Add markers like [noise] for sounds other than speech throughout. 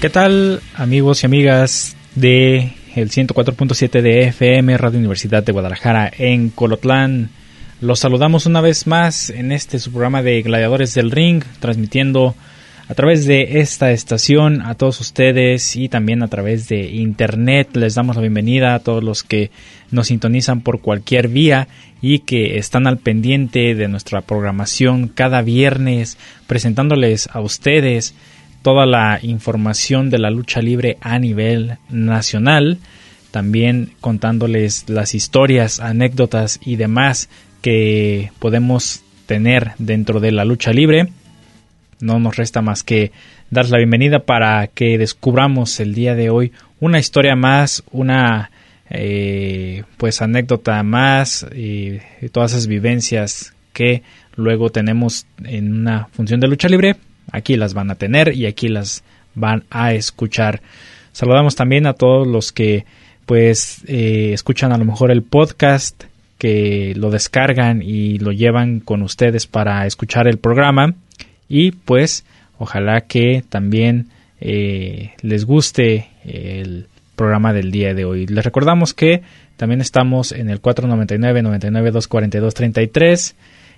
¿Qué tal amigos y amigas de el 104.7 de FM Radio Universidad de Guadalajara en Colotlán? Los saludamos una vez más en este su programa de Gladiadores del Ring, transmitiendo a través de esta estación a todos ustedes y también a través de internet. Les damos la bienvenida a todos los que nos sintonizan por cualquier vía y que están al pendiente de nuestra programación cada viernes presentándoles a ustedes toda la información de la lucha libre a nivel nacional, también contándoles las historias, anécdotas y demás que podemos tener dentro de la lucha libre. No nos resta más que dar la bienvenida para que descubramos el día de hoy una historia más, una eh, pues anécdota más y todas esas vivencias que luego tenemos en una función de lucha libre Aquí las van a tener y aquí las van a escuchar. Saludamos también a todos los que pues eh, escuchan a lo mejor el podcast, que lo descargan y lo llevan con ustedes para escuchar el programa y pues ojalá que también eh, les guste el programa del día de hoy. Les recordamos que también estamos en el 499 99 242 33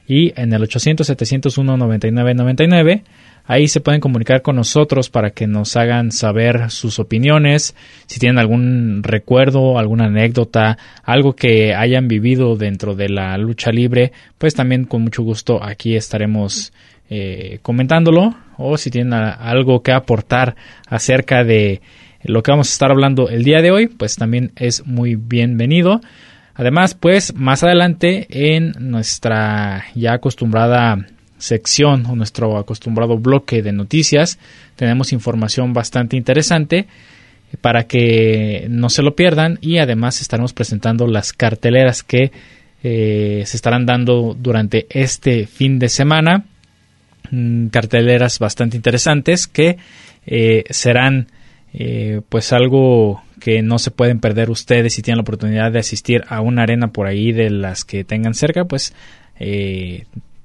y en el 800 701 99 99 Ahí se pueden comunicar con nosotros para que nos hagan saber sus opiniones, si tienen algún recuerdo, alguna anécdota, algo que hayan vivido dentro de la lucha libre, pues también con mucho gusto aquí estaremos eh, comentándolo o si tienen algo que aportar acerca de lo que vamos a estar hablando el día de hoy, pues también es muy bienvenido. Además, pues más adelante en nuestra ya acostumbrada sección o nuestro acostumbrado bloque de noticias. Tenemos información bastante interesante para que no se lo pierdan y además estaremos presentando las carteleras que eh, se estarán dando durante este fin de semana. Mm, carteleras bastante interesantes que eh, serán eh, pues algo que no se pueden perder ustedes si tienen la oportunidad de asistir a una arena por ahí de las que tengan cerca pues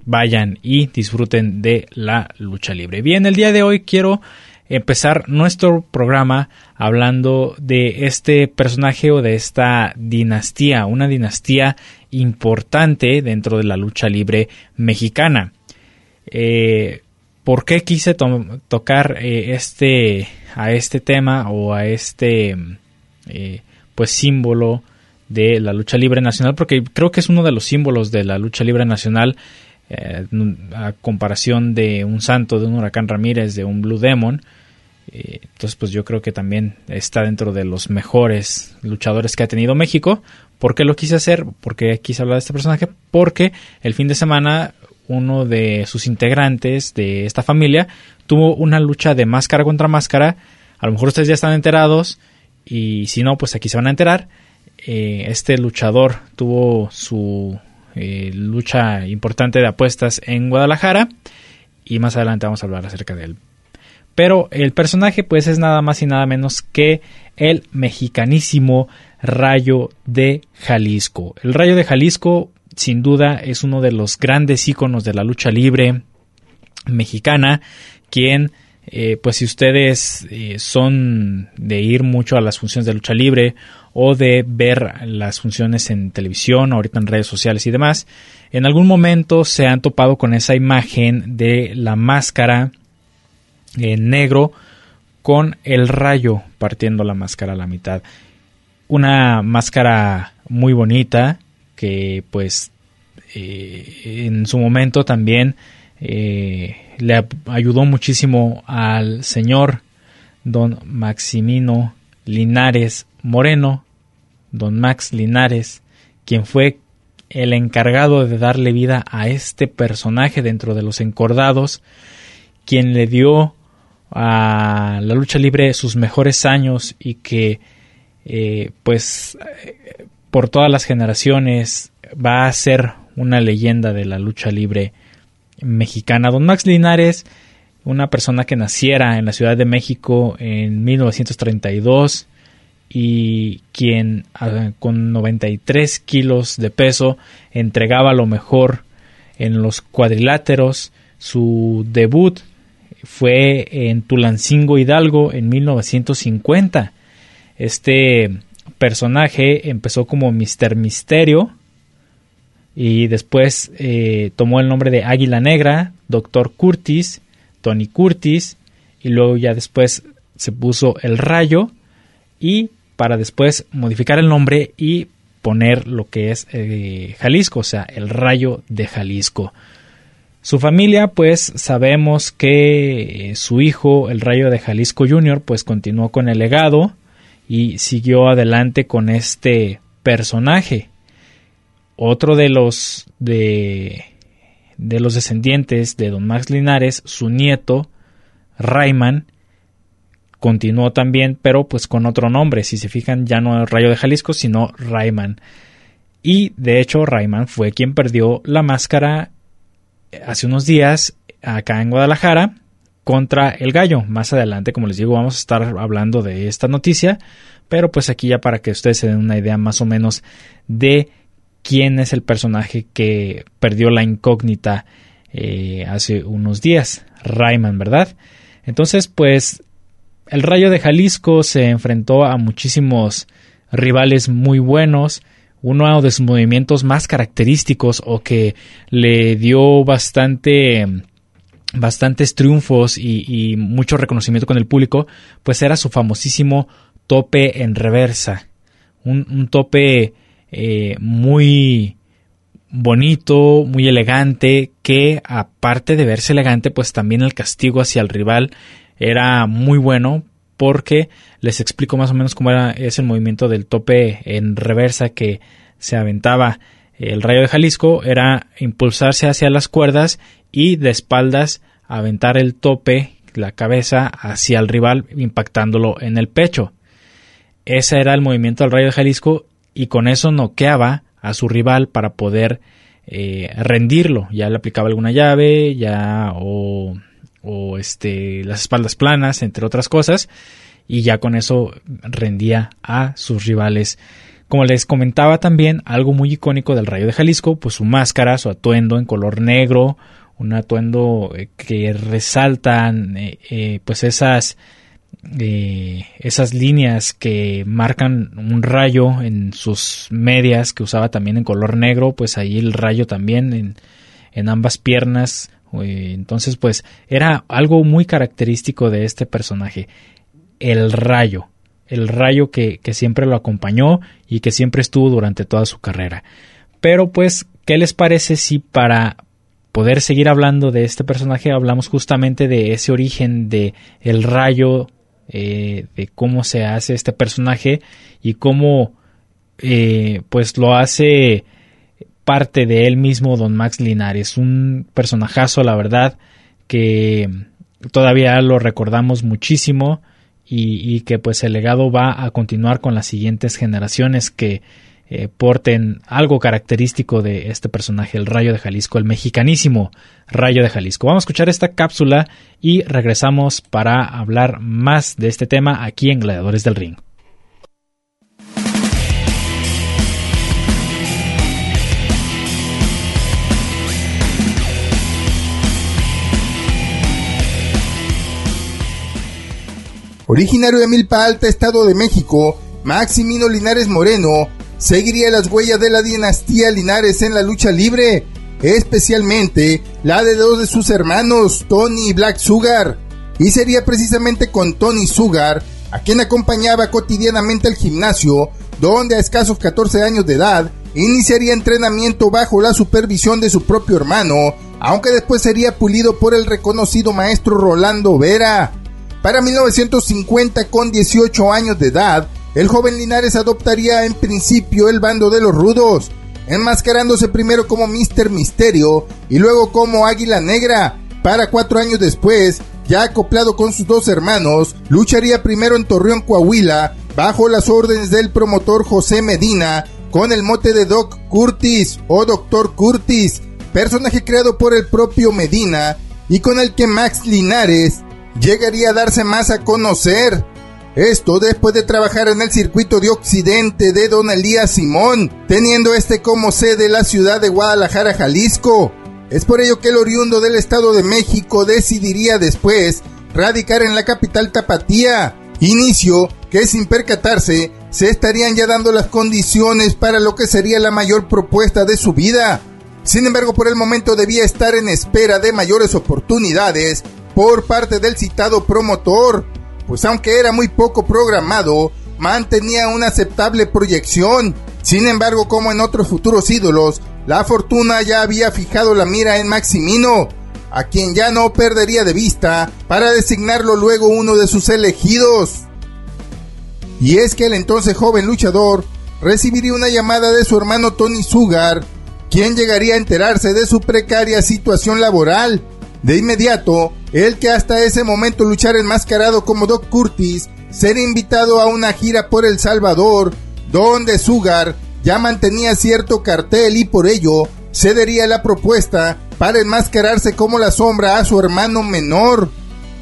vayan y disfruten de la lucha libre. Bien, el día de hoy quiero empezar nuestro programa hablando de este personaje o de esta dinastía, una dinastía importante dentro de la lucha libre mexicana. Eh, ¿Por qué quise tocar eh, este a este tema o a este eh, pues símbolo de la lucha libre nacional? Porque creo que es uno de los símbolos de la lucha libre nacional eh, a comparación de un santo, de un huracán Ramírez, de un Blue Demon. Eh, entonces, pues yo creo que también está dentro de los mejores luchadores que ha tenido México. ¿Por qué lo quise hacer? ¿Por qué quise hablar de este personaje? Porque el fin de semana uno de sus integrantes de esta familia tuvo una lucha de máscara contra máscara. A lo mejor ustedes ya están enterados y si no, pues aquí se van a enterar. Eh, este luchador tuvo su eh, lucha importante de apuestas en Guadalajara y más adelante vamos a hablar acerca de él. Pero el personaje pues es nada más y nada menos que el mexicanísimo Rayo de Jalisco. El Rayo de Jalisco sin duda es uno de los grandes íconos de la lucha libre mexicana, quien eh, pues si ustedes eh, son de ir mucho a las funciones de lucha libre o de ver las funciones en televisión, ahorita en redes sociales y demás, en algún momento se han topado con esa imagen de la máscara en negro con el rayo partiendo la máscara a la mitad. Una máscara muy bonita que pues eh, en su momento también eh, le ayudó muchísimo al señor don Maximino Linares Moreno, don Max Linares, quien fue el encargado de darle vida a este personaje dentro de los encordados, quien le dio a la lucha libre sus mejores años y que eh, pues por todas las generaciones va a ser una leyenda de la lucha libre mexicana. Don Max Linares, una persona que naciera en la Ciudad de México en 1932 y quien ah, con 93 kilos de peso entregaba lo mejor en los cuadriláteros. Su debut fue en Tulancingo Hidalgo en 1950. Este personaje empezó como Mister Misterio y después eh, tomó el nombre de Águila Negra, Doctor Curtis, Tony Curtis y luego ya después se puso el rayo y para después modificar el nombre y poner lo que es eh, Jalisco, o sea, el rayo de Jalisco. Su familia, pues sabemos que eh, su hijo, el rayo de Jalisco Jr., pues continuó con el legado y siguió adelante con este personaje. Otro de los de, de los descendientes de don Max Linares, su nieto, Rayman, continuó también, pero pues con otro nombre. Si se fijan, ya no Rayo de Jalisco, sino Rayman. Y de hecho, Rayman fue quien perdió la máscara hace unos días acá en Guadalajara contra el gallo. Más adelante, como les digo, vamos a estar hablando de esta noticia, pero pues aquí ya para que ustedes se den una idea más o menos de quién es el personaje que perdió la incógnita eh, hace unos días, Rayman, ¿verdad? Entonces, pues el Rayo de Jalisco se enfrentó a muchísimos rivales muy buenos. Uno de sus movimientos más característicos o que le dio bastante bastantes triunfos y, mucho reconocimiento con el público, pues era su famosísimo tope en reversa. un tope eh, muy bonito, muy elegante, que aparte de verse elegante, pues también el castigo hacia el rival era muy bueno porque les explico más o menos cómo era ese movimiento del tope en reversa que se aventaba el rayo de Jalisco era impulsarse hacia las cuerdas y de espaldas aventar el tope, la cabeza hacia el rival impactándolo en el pecho. Ese era el movimiento del rayo de Jalisco y con eso noqueaba a su rival para poder eh, rendirlo. Ya le aplicaba alguna llave, ya o, o este, las espaldas planas, entre otras cosas, y ya con eso rendía a sus rivales. Como les comentaba también, algo muy icónico del Rayo de Jalisco, pues su máscara, su atuendo en color negro, un atuendo eh, que resaltan eh, pues esas eh, esas líneas que marcan un rayo en sus medias que usaba también en color negro, pues ahí el rayo también en, en ambas piernas. Eh, entonces, pues era algo muy característico de este personaje, el rayo, el rayo que, siempre lo acompañó y que siempre estuvo durante toda su carrera. Pero pues, ¿qué les parece si para poder seguir hablando de este personaje hablamos justamente de ese origen de el rayo eh, de cómo se hace este personaje y cómo eh, pues lo hace parte de él mismo don Max Linares un personajazo la verdad que todavía lo recordamos muchísimo y, que pues el legado va a continuar con las siguientes generaciones que eh, porten algo característico de este personaje, el Rayo de Jalisco, el mexicanísimo Rayo de Jalisco. Vamos a escuchar esta cápsula y regresamos para hablar más de este tema aquí en Gladiadores del Ring. Originario de Milpa Alta, Estado de México, Maximino Linares Moreno seguiría las huellas de la dinastía Linares en la lucha libre, especialmente la de dos de sus hermanos, Tony y Black Sugar, y sería precisamente con Tony Sugar a quien acompañaba cotidianamente al gimnasio, donde a escasos 14 años de edad iniciaría entrenamiento bajo la supervisión de su propio hermano, aunque después sería pulido por el reconocido maestro Rolando Vera. Para 1950, con 18 años de edad, el joven Linares adoptaría en principio el bando de los rudos, enmascarándose primero como Mister Misterio y luego como Águila Negra, para cuatro años después, ya acoplado con sus dos hermanos, lucharía primero en Torreón, Coahuila, bajo las órdenes del promotor José Medina, con el mote de Doc Curtis o Doctor Curtis, personaje creado por el propio Medina y con el que Max Linares llegaría a darse más a conocer. Esto después de trabajar en el circuito de Occidente de Don Elías Simón, teniendo este como sede la ciudad de Guadalajara, Jalisco. Es por ello que el oriundo del Estado de México decidiría después radicar en la capital Tapatía, inicio que sin percatarse se estarían ya dando las condiciones para lo que sería la mayor propuesta de su vida. Sin embargo, por el momento debía estar en espera de mayores oportunidades por parte del citado promotor, pues aunque era muy poco programado, mantenía una aceptable proyección. Sin embargo, como en otros futuros ídolos, la fortuna ya había fijado la mira en Maximino, a quien ya no perdería de vista para designarlo luego uno de sus elegidos. Y es que el entonces joven luchador recibiría una llamada de su hermano Tony Sugar, quien llegaría a enterarse de su precaria situación laboral. De inmediato, el que hasta ese momento luchara enmascarado como Doc Curtis, sería invitado a una gira por El Salvador, donde Sugar ya mantenía cierto cartel y por ello cedería la propuesta para enmascararse como la sombra a su hermano menor.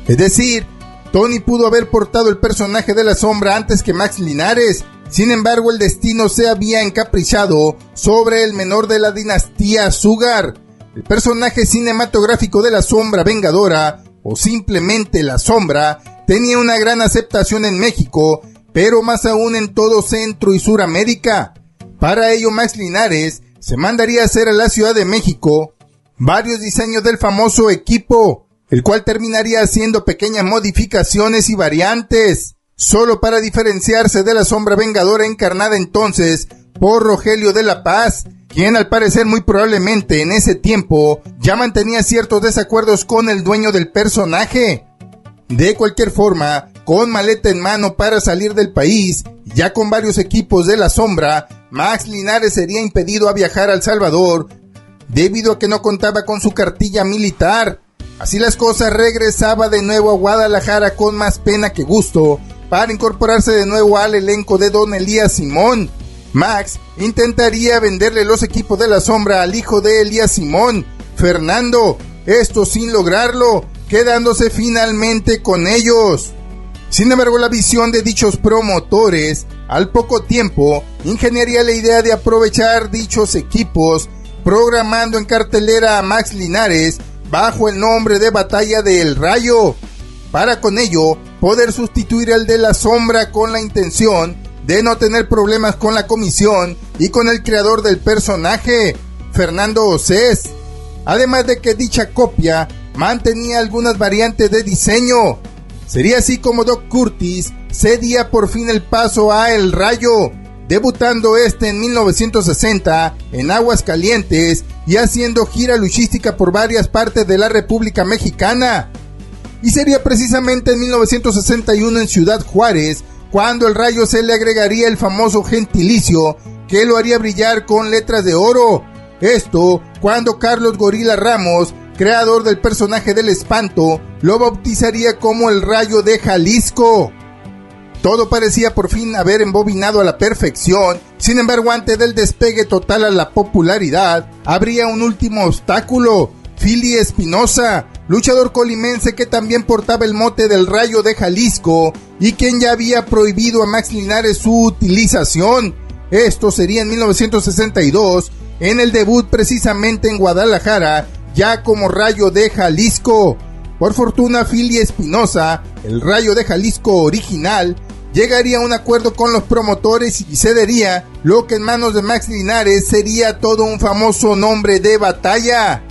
Es decir, Tony pudo haber portado el personaje de la sombra antes que Max Linares, sin embargo, el destino se había encaprichado sobre el menor de la dinastía Sugar. El personaje cinematográfico de la sombra vengadora, o simplemente la sombra, tenía una gran aceptación en México, pero más aún en todo Centro y Suramérica. Para ello, Max Linares se mandaría a hacer a la Ciudad de México varios diseños del famoso equipo, el cual terminaría haciendo pequeñas modificaciones y variantes solo para diferenciarse de la sombra vengadora encarnada entonces por Rogelio de la Paz, quien al parecer muy probablemente en ese tiempo ya mantenía ciertos desacuerdos con el dueño del personaje. De cualquier forma, con maleta en mano para salir del país, ya con varios equipos de la sombra, Max Linares sería impedido a viajar al Salvador debido a que no contaba con su cartilla militar. Así las cosas regresaba de nuevo a Guadalajara con más pena que gusto para incorporarse de nuevo al elenco de Don Elías Simón. Max intentaría venderle los equipos de la sombra al hijo de Elías Simón, Fernando, esto sin lograrlo, quedándose finalmente con ellos. Sin embargo, la visión de dichos promotores, al poco tiempo, ingeniaría la idea de aprovechar dichos equipos, programando en cartelera a Max Linares bajo el nombre de Batalla del Rayo, para con ello poder sustituir al de la sombra con la intención de no tener problemas con la comisión y con el creador del personaje, Fernando Océs. Además de que dicha copia mantenía algunas variantes de diseño. Sería así como Doc Curtis cedía por fin el paso a El Rayo, debutando este en 1960 en Aguas Calientes y haciendo gira luchística por varias partes de la República Mexicana y sería precisamente en 1961 en Ciudad Juárez cuando el rayo se le agregaría el famoso gentilicio que lo haría brillar con letras de oro. Esto cuando Carlos Gorila Ramos, creador del personaje del espanto, lo bautizaría como el rayo de Jalisco. Todo parecía por fin haber embobinado a la perfección, sin embargo antes del despegue total a la popularidad, habría un último obstáculo, Philly Espinosa, luchador colimense que también portaba el mote del Rayo de Jalisco y quien ya había prohibido a Max Linares su utilización. Esto sería en 1962, en el debut precisamente en Guadalajara, ya como Rayo de Jalisco. Por fortuna, Philly Espinosa, el Rayo de Jalisco original, llegaría a un acuerdo con los promotores y cedería lo que en manos de Max Linares sería todo un famoso nombre de batalla.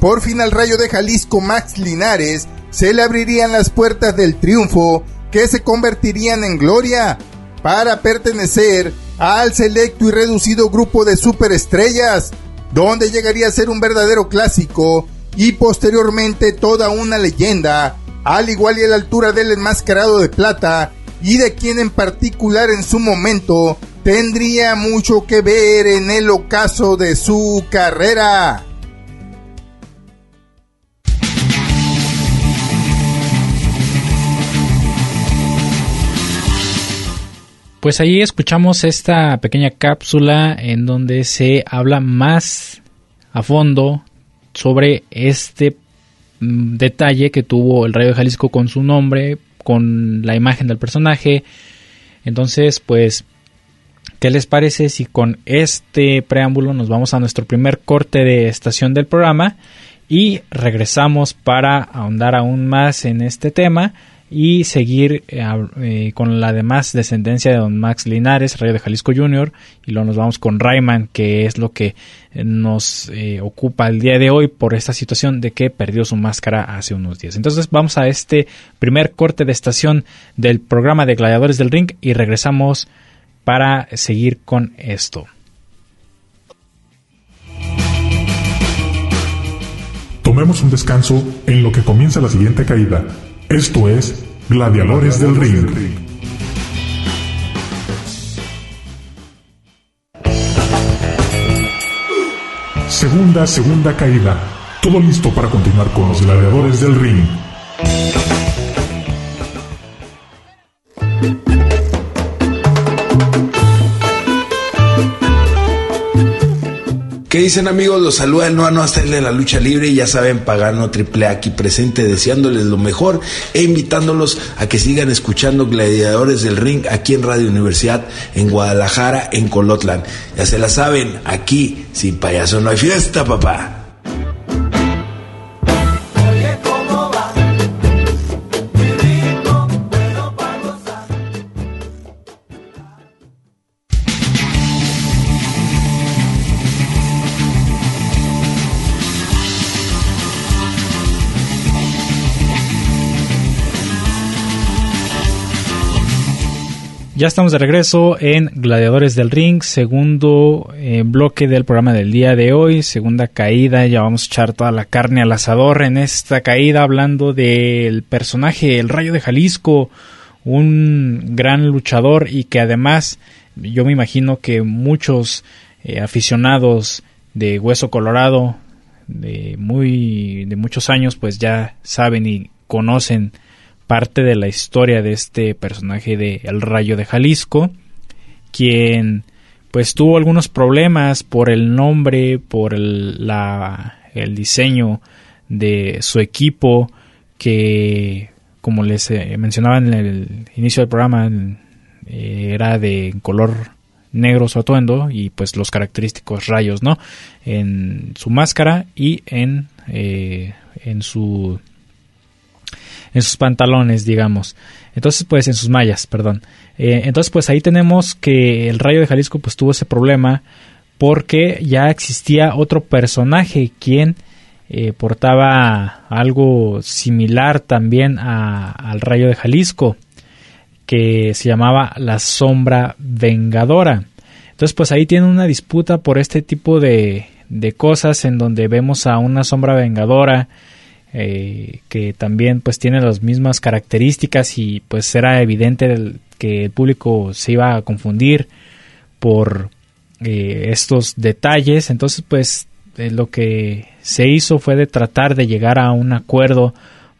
Por fin al rayo de Jalisco Max Linares se le abrirían las puertas del triunfo que se convertirían en gloria para pertenecer al selecto y reducido grupo de superestrellas, donde llegaría a ser un verdadero clásico y posteriormente toda una leyenda, al igual y a la altura del enmascarado de plata y de quien en particular en su momento tendría mucho que ver en el ocaso de su carrera. Pues ahí escuchamos esta pequeña cápsula en donde se habla más a fondo sobre este mm, detalle que tuvo el Rayo de Jalisco con su nombre, con la imagen del personaje. Entonces, pues, ¿qué les parece si con este preámbulo nos vamos a nuestro primer corte de estación del programa y regresamos para ahondar aún más en este tema? Y seguir eh, eh, con la demás descendencia de don Max Linares, Rayo de Jalisco Jr. Y luego nos vamos con Rayman, que es lo que eh, nos ocupa el día de hoy por esta situación de que perdió su máscara hace unos días. Entonces vamos a este primer corte de estación del programa de Gladiadores del Ring y regresamos para seguir con esto. Tomemos un descanso en lo que comienza la siguiente caída esto es Gladiadores del Ring. Segunda, segunda caída. Todo listo para continuar con los Gladiadores del Ring. ¿Qué dicen amigos? Los saluda el Noano hasta el de la lucha libre y ya saben, Pagano Triple aquí presente deseándoles lo mejor e invitándolos a que sigan escuchando Gladiadores del Ring aquí en Radio Universidad en Guadalajara, en Colotlan. Ya se la saben, aquí sin payaso no hay fiesta, papá. Ya estamos de regreso en Gladiadores del Ring, segundo eh, bloque del programa del día de hoy, segunda caída, ya vamos a echar toda la carne al asador en esta caída hablando del personaje, el Rayo de Jalisco, un gran luchador y que además yo me imagino que muchos eh, aficionados de Hueso Colorado de muy de muchos años pues ya saben y conocen parte de la historia de este personaje de El Rayo de Jalisco, quien pues tuvo algunos problemas por el nombre, por el, la, el diseño de su equipo, que como les eh, mencionaba en el inicio del programa, eh, era de color negro su atuendo y pues los característicos rayos, ¿no? En su máscara y en, eh, en su en sus pantalones, digamos. Entonces, pues en sus mallas, perdón. Eh, entonces, pues ahí tenemos que el Rayo de Jalisco pues tuvo ese problema porque ya existía otro personaje quien eh, portaba algo similar también al Rayo de Jalisco que se llamaba la Sombra Vengadora. Entonces, pues ahí tiene una disputa por este tipo de, de cosas en donde vemos a una Sombra Vengadora eh, que también pues tiene las mismas características y pues era evidente que el público se iba a confundir por eh, estos detalles. Entonces pues eh, lo que se hizo fue de tratar de llegar a un acuerdo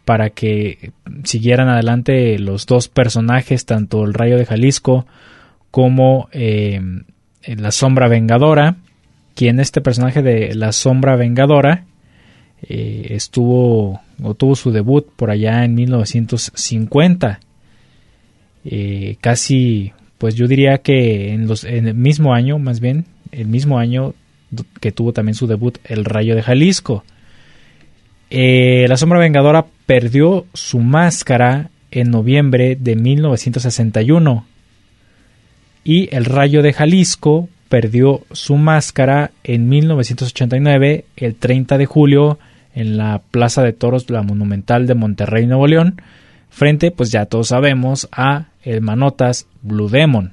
para que siguieran adelante los dos personajes tanto el Rayo de Jalisco como la Sombra Vengadora quien este personaje de la Sombra Vengadora eh, estuvo o tuvo su debut por allá en 1950. Eh, casi, pues yo diría que en, los, en el mismo año, más bien, el mismo año que tuvo también su debut El Rayo de Jalisco. Eh, la Sombra Vengadora perdió su máscara en noviembre de 1961 y El Rayo de Jalisco perdió su máscara en 1989, el 30 de julio en la Plaza de Toros, la Monumental de Monterrey, Nuevo León, frente, pues ya todos sabemos, a el Manotas Blue Demon.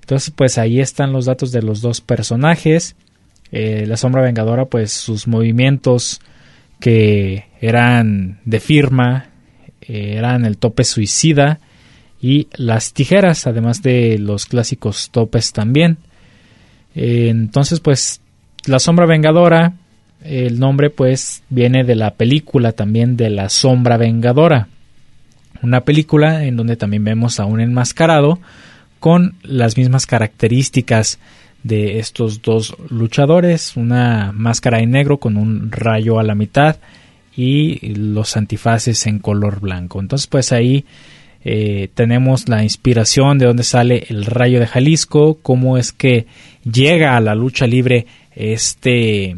Entonces, pues ahí están los datos de los dos personajes. Eh, la sombra vengadora, pues sus movimientos que eran de firma, eh, eran el tope suicida y las tijeras, además de los clásicos topes también. Eh, entonces, pues la sombra vengadora, el nombre pues viene de la película también de la sombra vengadora. Una película en donde también vemos a un enmascarado con las mismas características de estos dos luchadores, una máscara en negro con un rayo a la mitad y los antifaces en color blanco. Entonces pues ahí eh, tenemos la inspiración de dónde sale el rayo de Jalisco, cómo es que llega a la lucha libre este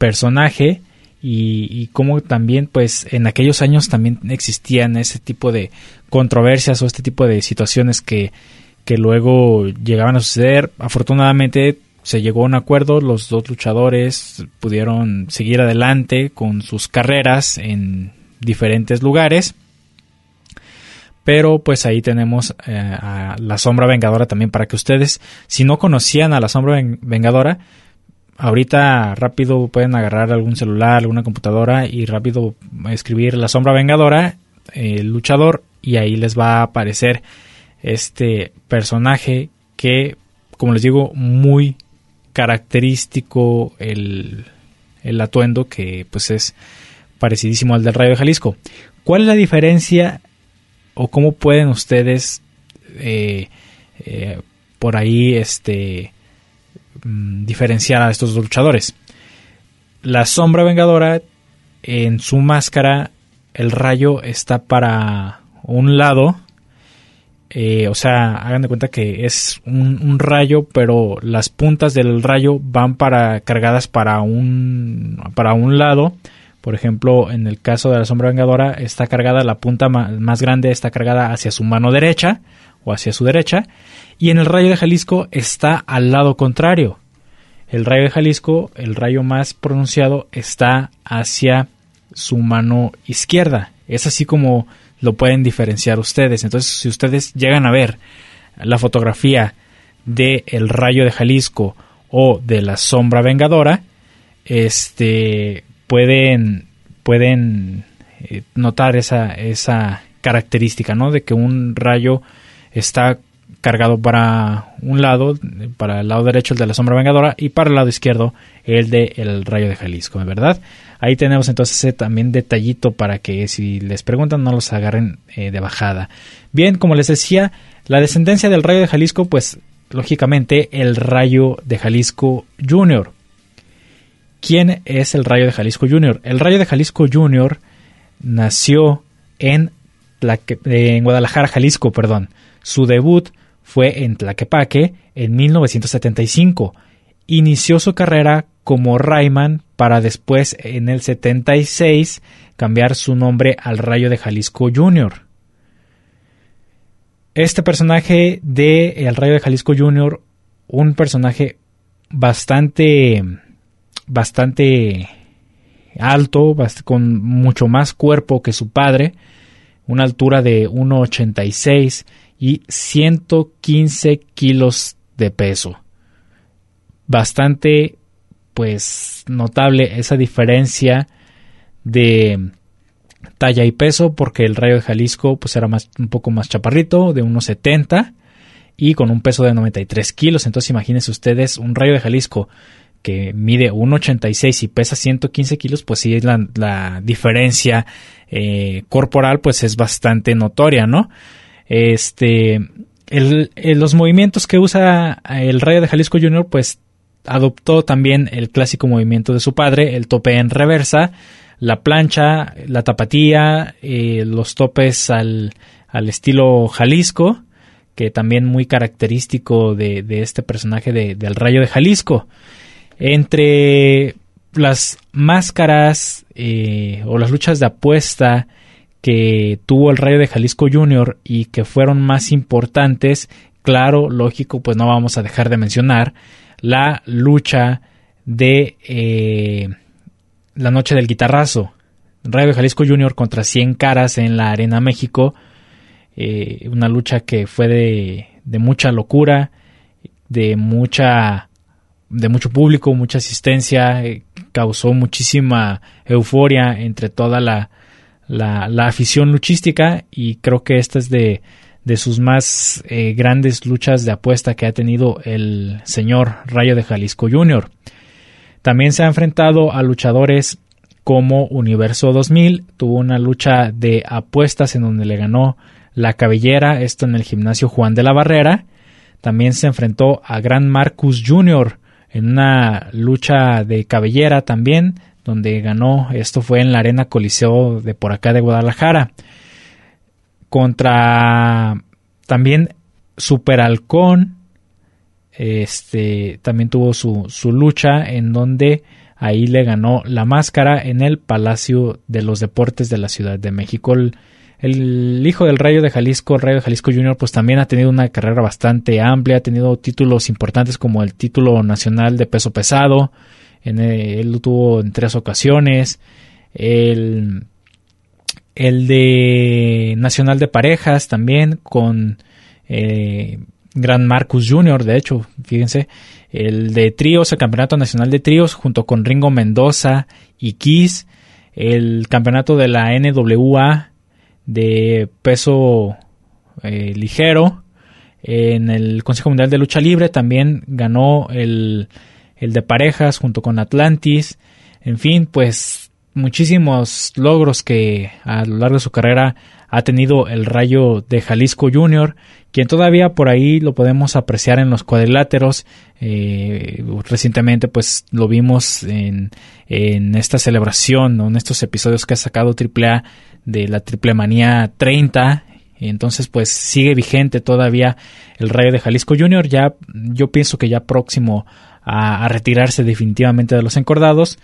personaje y, cómo también pues en aquellos años también existían ese tipo de controversias o este tipo de situaciones que que luego llegaban a suceder. Afortunadamente se llegó a un acuerdo, los dos luchadores pudieron seguir adelante con sus carreras en diferentes lugares. Pero pues ahí tenemos eh, a la sombra vengadora también para que ustedes, si no conocían a la sombra vengadora, ahorita rápido pueden agarrar algún celular, alguna computadora y rápido escribir la sombra vengadora, el luchador, y ahí les va a aparecer este personaje que, como les digo, muy característico el, el atuendo que pues es parecidísimo al del Rayo de Jalisco. ¿Cuál es la diferencia o cómo pueden ustedes eh, eh, por ahí este mm, diferenciar a estos luchadores? La sombra vengadora en su máscara el rayo está para un lado eh, o sea, hagan de cuenta que es un, rayo, pero las puntas del rayo van para cargadas para un para un lado. Por ejemplo, en el caso de la sombra vengadora, está cargada la punta más grande está cargada hacia su mano derecha o hacia su derecha, y en el rayo de Jalisco está al lado contrario. El rayo de Jalisco, el rayo más pronunciado, está hacia su mano izquierda. Es así como lo pueden diferenciar ustedes. Entonces, si ustedes llegan a ver la fotografía de el rayo de Jalisco o de la sombra vengadora, este pueden pueden eh, notar esa esa característica, ¿no? De que un rayo está cargado para un lado, para el lado derecho el de la sombra vengadora y para el lado izquierdo el de el rayo de Jalisco, ¿verdad? Ahí tenemos entonces ese también detallito para que si les preguntan no los agarren eh, de bajada. Bien, como les decía, la descendencia del rayo de Jalisco, pues lógicamente el rayo de Jalisco Junior. ¿Quién es el rayo de Jalisco Junior? El rayo de Jalisco Junior nació en, en Guadalajara, Jalisco, perdón. Su debut fue en Tlaquepaque en 1975. Inició su carrera como Rayman para después en el 76 cambiar su nombre al Rayo de Jalisco Jr. Este personaje de El Rayo de Jalisco Jr., un personaje bastante bastante alto, con mucho más cuerpo que su padre, una altura de 1,86 y 115 kilos de peso. Bastante, pues, notable esa diferencia de talla y peso, porque el Rayo de Jalisco, pues, era más, un poco más chaparrito, de 1,70 y con un peso de 93 kilos. Entonces, imagínense ustedes un Rayo de Jalisco que mide 1,86 y pesa 115 kilos, pues sí, la, la diferencia eh, corporal, pues es bastante notoria, ¿no? Este, el, los movimientos que usa el Rayo de Jalisco Jr., pues adoptó también el clásico movimiento de su padre, el tope en reversa, la plancha, la tapatía, eh, los topes al, al, estilo Jalisco, que también muy característico de, de este personaje de, del Rayo de Jalisco. Entre las máscaras eh, o las luchas de apuesta que tuvo el Rayo de Jalisco Jr. y que fueron más importantes, claro, lógico, pues no vamos a dejar de mencionar la lucha de eh, la noche del guitarrazo. Rayo de Jalisco Jr. contra 100 caras en la Arena México. Eh, una lucha que fue de, de mucha locura, de mucha de mucho público, mucha asistencia, eh, causó muchísima euforia entre toda la, la, afición luchística y creo que esta es de, de sus más eh, grandes luchas de apuesta que ha tenido el señor Rayo de Jalisco Jr. También se ha enfrentado a luchadores como Universo 2000, tuvo una lucha de apuestas en donde le ganó la cabellera, esto en el gimnasio Juan de la Barrera. También se enfrentó a Gran Marcus Jr. en una lucha de cabellera también, donde ganó, esto fue en la Arena Coliseo de por acá de Guadalajara. Contra también Super Halcón, este también tuvo su, su lucha en donde ahí le ganó la máscara en el Palacio de los Deportes de la Ciudad de México. El, hijo del Rayo de Jalisco, el Rayo de Jalisco Jr., pues también ha tenido una carrera bastante amplia, ha tenido títulos importantes como el título nacional de peso pesado, en él lo tuvo en tres ocasiones, el, el de nacional de parejas también con eh, Gran Marcus Jr., de hecho, fíjense, el de tríos, el Campeonato Nacional de Tríos, junto con Ringo Mendoza y Kiss, el Campeonato de la NWA de peso eh, ligero, en el Consejo Mundial de Lucha Libre también ganó el, el de parejas junto con Atlantis, en fin, pues muchísimos logros que a lo largo de su carrera ha tenido el Rayo de Jalisco Jr., quien todavía por ahí lo podemos apreciar en los cuadriláteros. Eh, recientemente pues lo vimos en, en esta celebración, en estos episodios que ha sacado AAA de la Triple Manía 30. Entonces pues sigue vigente todavía el Rayo de Jalisco Jr. Ya yo pienso que ya próximo a retirarse definitivamente de los encordados.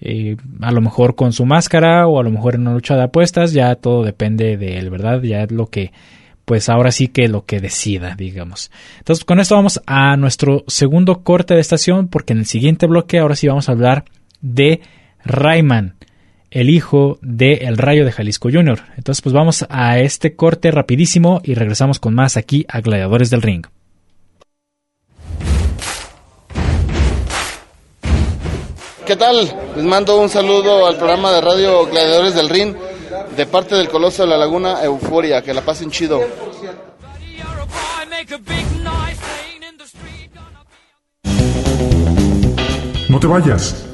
Eh, a lo mejor con su máscara o a lo mejor en una lucha de apuestas, ya todo depende de él, ¿verdad? Ya es lo que, pues ahora sí que lo que decida, digamos. Entonces con esto vamos a nuestro segundo corte de estación, porque en el siguiente bloque ahora sí vamos a hablar de Rayman, el hijo de El Rayo de Jalisco Jr. Entonces pues vamos a este corte rapidísimo y regresamos con más aquí a Gladiadores del Ring. ¿Qué tal? Les mando un saludo al programa de radio Gladiadores del Ring de parte del Coloso de la Laguna Euforia. Que la pasen chido. No te vayas.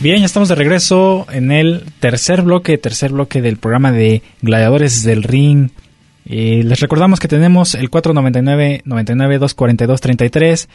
Bien, ya estamos de regreso en el tercer bloque, tercer bloque del programa de Gladiadores del Ring. Eh, les recordamos que tenemos el 499 99 242 33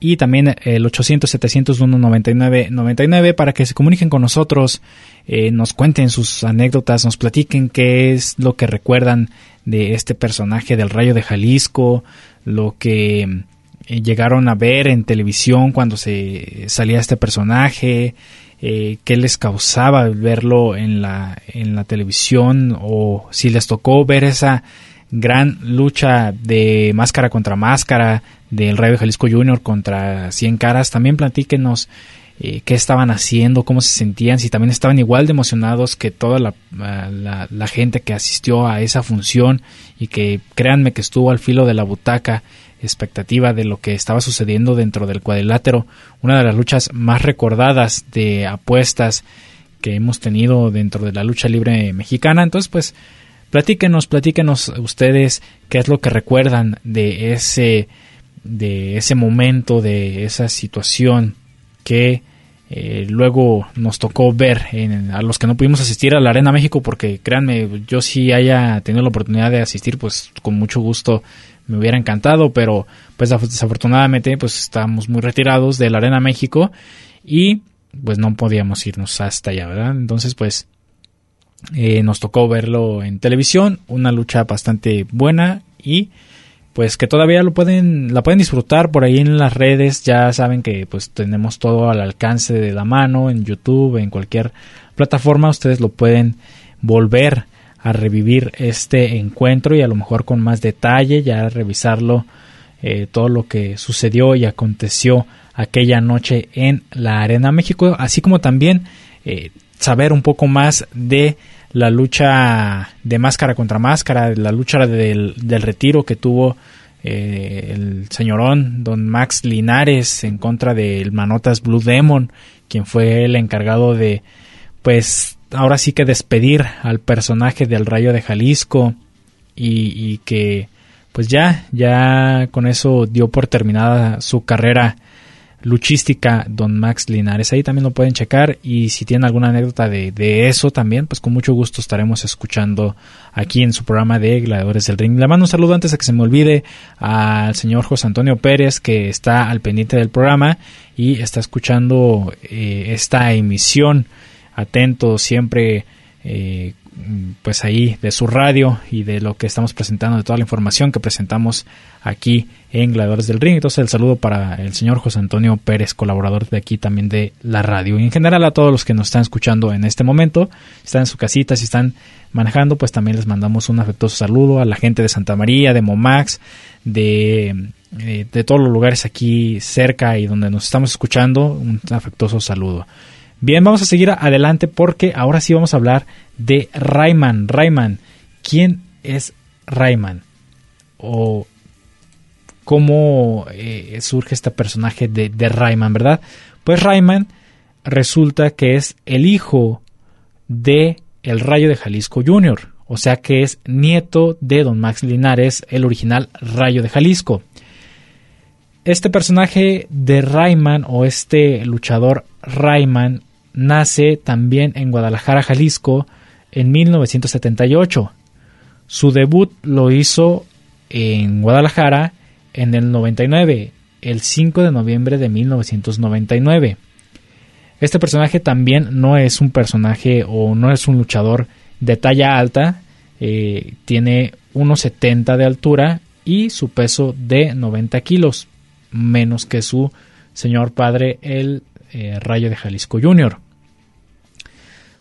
y también el 800 701 99 99 para que se comuniquen con nosotros, eh, nos cuenten sus anécdotas, nos platiquen qué es lo que recuerdan de este personaje del Rayo de Jalisco, lo que eh, llegaron a ver en televisión cuando se salía este personaje, eh, qué les causaba verlo en la, en la televisión o si les tocó ver esa gran lucha de máscara contra máscara del Rayo Jalisco Junior contra Cien Caras. También platíquenos eh, qué estaban haciendo, cómo se sentían, si también estaban igual de emocionados que toda la, la, la, gente que asistió a esa función y que créanme que estuvo al filo de la butaca expectativa de lo que estaba sucediendo dentro del cuadrilátero, una de las luchas más recordadas de apuestas que hemos tenido dentro de la lucha libre mexicana. Entonces, pues, platíquenos, platíquenos ustedes qué es lo que recuerdan de ese, de ese momento, de esa situación que eh, luego nos tocó ver en, a los que no pudimos asistir a la Arena México, porque créanme, yo si haya tenido la oportunidad de asistir, pues con mucho gusto me hubiera encantado, pero pues desafortunadamente pues estábamos muy retirados de la Arena México y pues no podíamos irnos hasta allá, ¿verdad? Entonces pues eh, nos tocó verlo en televisión, una lucha bastante buena y pues que todavía lo pueden la pueden disfrutar por ahí en las redes ya saben que pues tenemos todo al alcance de la mano en YouTube en cualquier plataforma ustedes lo pueden volver a revivir este encuentro y a lo mejor con más detalle ya revisarlo eh, todo lo que sucedió y aconteció aquella noche en la Arena México así como también eh, saber un poco más de la lucha de máscara contra máscara, la lucha del, retiro que tuvo eh, el señorón don Max Linares en contra del Manotas Blue Demon, quien fue el encargado de, pues, ahora sí que despedir al personaje del Rayo de Jalisco y, que, pues ya, ya con eso dio por terminada su carrera luchística Don Max Linares. Ahí también lo pueden checar y si tienen alguna anécdota de, de, eso también, pues con mucho gusto estaremos escuchando aquí en su programa de Gladiadores del Ring. Le mando un saludo antes de que se me olvide al señor José Antonio Pérez que está al pendiente del programa y está escuchando eh, esta emisión atento siempre eh, pues ahí de su radio y de lo que estamos presentando, de toda la información que presentamos aquí en Gladiadores del Ring. Entonces el saludo para el señor José Antonio Pérez, colaborador de aquí también de la radio. Y en general a todos los que nos están escuchando en este momento, están en su casita, si están manejando, pues también les mandamos un afectuoso saludo a la gente de Santa María, de Momax, de, eh, de todos los lugares aquí cerca y donde nos estamos escuchando, un afectuoso saludo. Bien, vamos a seguir adelante porque ahora sí vamos a hablar de Rayman. Rayman, ¿quién es Rayman? O cómo eh, surge este personaje de, de, Rayman, ¿verdad? Pues Rayman resulta que es el hijo de el Rayo de Jalisco Jr., o sea que es nieto de Don Max Linares, el original Rayo de Jalisco. Este personaje de Rayman o este luchador Rayman nace también en Guadalajara, Jalisco, en 1978. Su debut lo hizo en Guadalajara en el 99, el 5 de noviembre de 1999. Este personaje también no es un personaje o no es un luchador de talla alta, eh, tiene 1,70 de altura y su peso de 90 kilos, menos que su señor padre, el eh, Rayo de Jalisco Jr.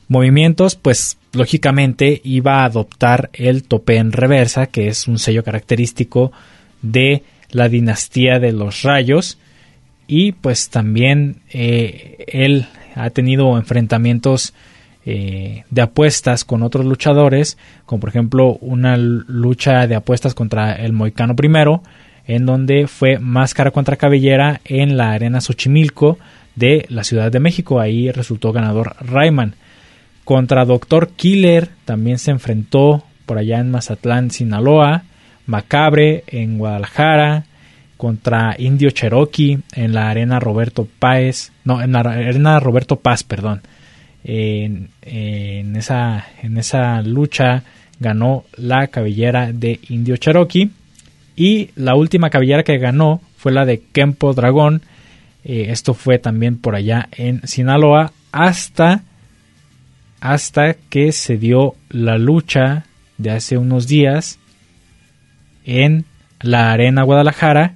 Movimientos, pues lógicamente iba a adoptar el tope en reversa, que es un sello característico de la dinastía de los rayos. Y pues también eh, él ha tenido enfrentamientos eh, de apuestas con otros luchadores, como por ejemplo una lucha de apuestas contra el Moicano I, en donde fue máscara contra cabellera en la Arena Xochimilco de la Ciudad de México. Ahí resultó ganador Rayman. Contra Doctor Killer también se enfrentó por allá en Mazatlán, Sinaloa. Macabre en Guadalajara. Contra Indio Cherokee en la Arena Roberto Páez. No, en la Arena Roberto Paz, perdón. En, esa, en esa lucha ganó la cabellera de Indio Cherokee. Y la última cabellera que ganó fue la de Kempo Dragón. Eh, esto fue también por allá en Sinaloa. Hasta hasta que se dio la lucha de hace unos días en la Arena Guadalajara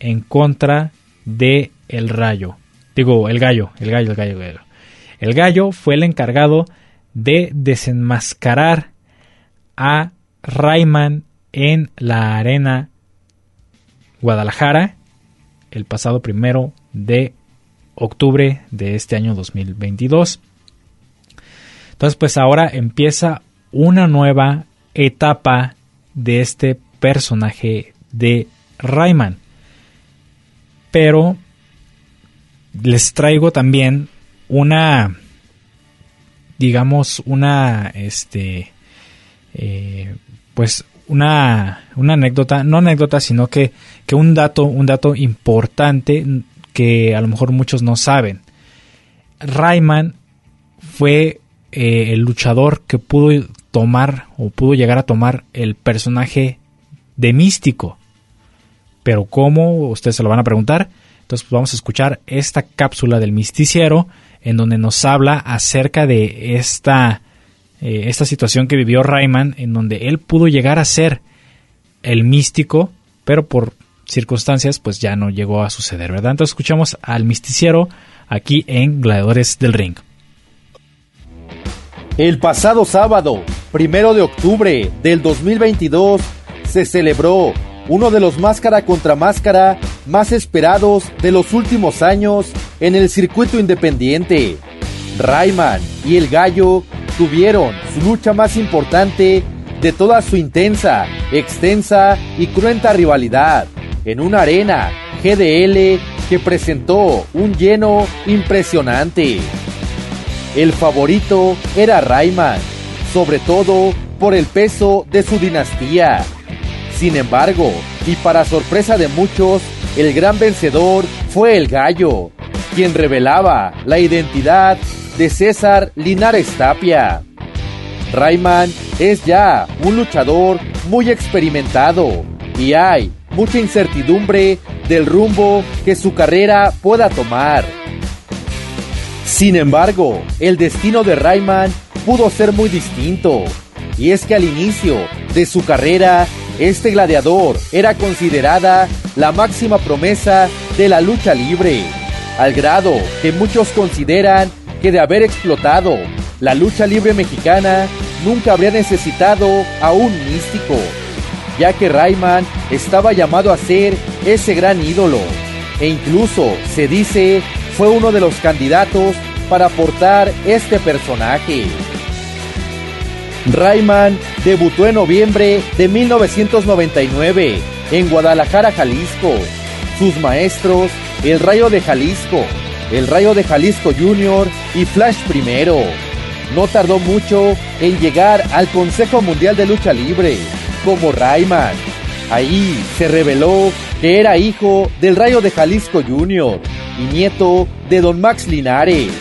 en contra de el Rayo. Digo, el gallo, el gallo, el gallo, el gallo. El gallo fue el encargado de desenmascarar a Rayman en la Arena Guadalajara el pasado primero de octubre de este año 2022. Entonces, pues ahora empieza una nueva etapa de este personaje de Rayman. Pero les traigo también una digamos, una, este, eh, pues una, una anécdota, no anécdota, sino que, que un dato, un dato importante que a lo mejor muchos no saben. Rayman fue eh, el luchador que pudo tomar o pudo llegar a tomar el personaje de místico. Pero ¿cómo? Ustedes se lo van a preguntar. Entonces pues, vamos a escuchar esta cápsula del misticiero en donde nos habla acerca de esta, eh, esta situación que vivió Rayman, en donde él pudo llegar a ser el místico, pero por circunstancias pues ya no llegó a suceder, ¿verdad? Entonces escuchamos al misticiero aquí en Gladiadores del Ring. El pasado sábado, primero de octubre del 2022, se celebró uno de los máscara contra máscara más esperados de los últimos años en el circuito independiente. Rayman y el Gallo tuvieron su lucha más importante de toda su intensa, extensa y cruenta rivalidad en una arena GDL que presentó un lleno impresionante. El favorito era Rayman, sobre todo por el peso de su dinastía. Sin embargo, y para sorpresa de muchos, el gran vencedor fue el gallo, quien revelaba la identidad de César Linares Tapia. Rayman es ya un luchador muy experimentado y hay mucha incertidumbre del rumbo que su carrera pueda tomar. Sin embargo, el destino de Rayman pudo ser muy distinto, y es que al inicio de su carrera, este gladiador era considerada la máxima promesa de la lucha libre, al grado que muchos consideran que de haber explotado la lucha libre mexicana nunca habría necesitado a un místico, ya que Rayman estaba llamado a ser ese gran ídolo, e incluso se dice fue uno de los candidatos para portar este personaje. Rayman debutó en noviembre de 1999 en Guadalajara, Jalisco. Sus maestros, el Rayo de Jalisco, el Rayo de Jalisco Jr. y Flash Primero. No tardó mucho en llegar al Consejo Mundial de Lucha Libre, como Rayman. Ahí se reveló que era hijo del Rayo de Jalisco Jr. y nieto de Don Max Linares.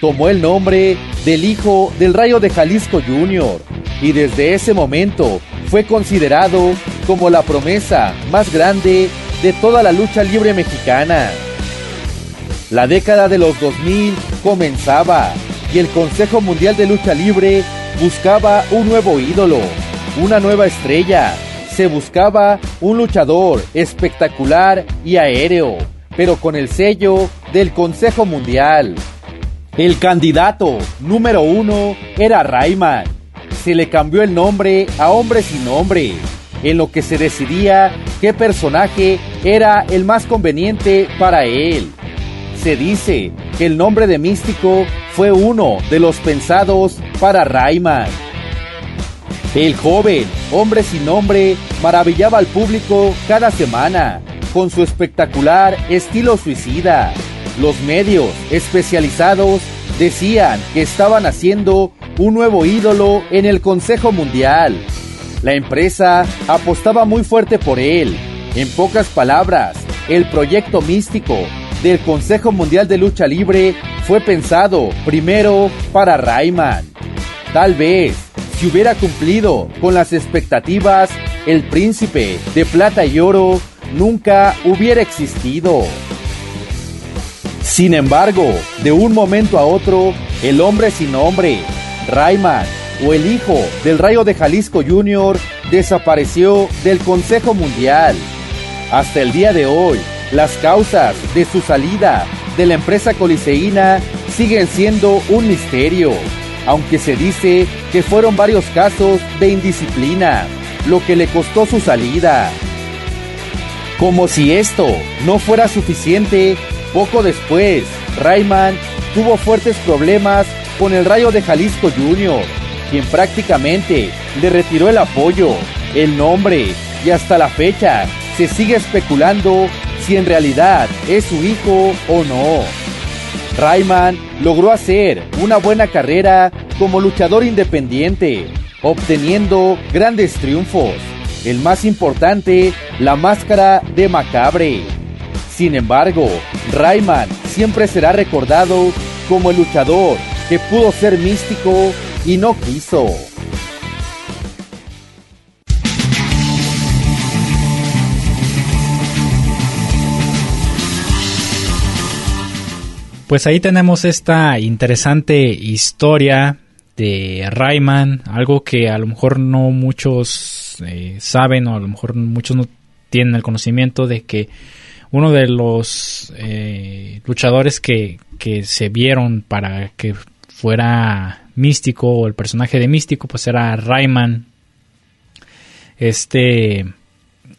Tomó el nombre del hijo del Rayo de Jalisco Jr. y desde ese momento fue considerado como la promesa más grande de toda la lucha libre mexicana. La década de los 2000 comenzaba y el Consejo Mundial de Lucha Libre buscaba un nuevo ídolo, una nueva estrella. Se buscaba un luchador espectacular y aéreo, pero con el sello del Consejo Mundial. El candidato número uno era Rayman. Se le cambió el nombre a Hombre sin Nombre, en lo que se decidía qué personaje era el más conveniente para él. Se dice que el nombre de Místico fue uno de los pensados para Rayman. El joven, hombre sin nombre, maravillaba al público cada semana con su espectacular estilo suicida los medios especializados decían que estaban haciendo un nuevo ídolo en el Consejo Mundial. La empresa apostaba muy fuerte por él. En pocas palabras, el proyecto místico del Consejo Mundial de Lucha Libre fue pensado primero para Rayman. Tal vez, si hubiera cumplido con las expectativas, el príncipe de plata y oro nunca hubiera existido. Sin embargo, de un momento a otro, el hombre sin nombre, Rayman, o el hijo del Rayo de Jalisco Jr., desapareció del Consejo Mundial. Hasta el día de hoy, las causas de su salida de la empresa coliseína siguen siendo un misterio, aunque se dice que fueron varios casos de indisciplina, lo que le costó su salida. Como si esto no fuera suficiente, poco después, Rayman tuvo fuertes problemas con el Rayo de Jalisco Jr., quien prácticamente le retiró el apoyo, el nombre y hasta la fecha se sigue especulando si en realidad es su hijo o no. Rayman logró hacer una buena carrera como luchador independiente, obteniendo grandes triunfos. El más importante, la máscara de Macabre. Sin embargo, Rayman siempre será recordado como el luchador que pudo ser místico y no quiso. Pues ahí tenemos esta interesante historia de Rayman, algo que a lo mejor no muchos eh, saben o a lo mejor muchos no tienen el conocimiento de que uno de los eh, luchadores que, que, se vieron para que fuera místico o el personaje de místico pues era Rayman. Este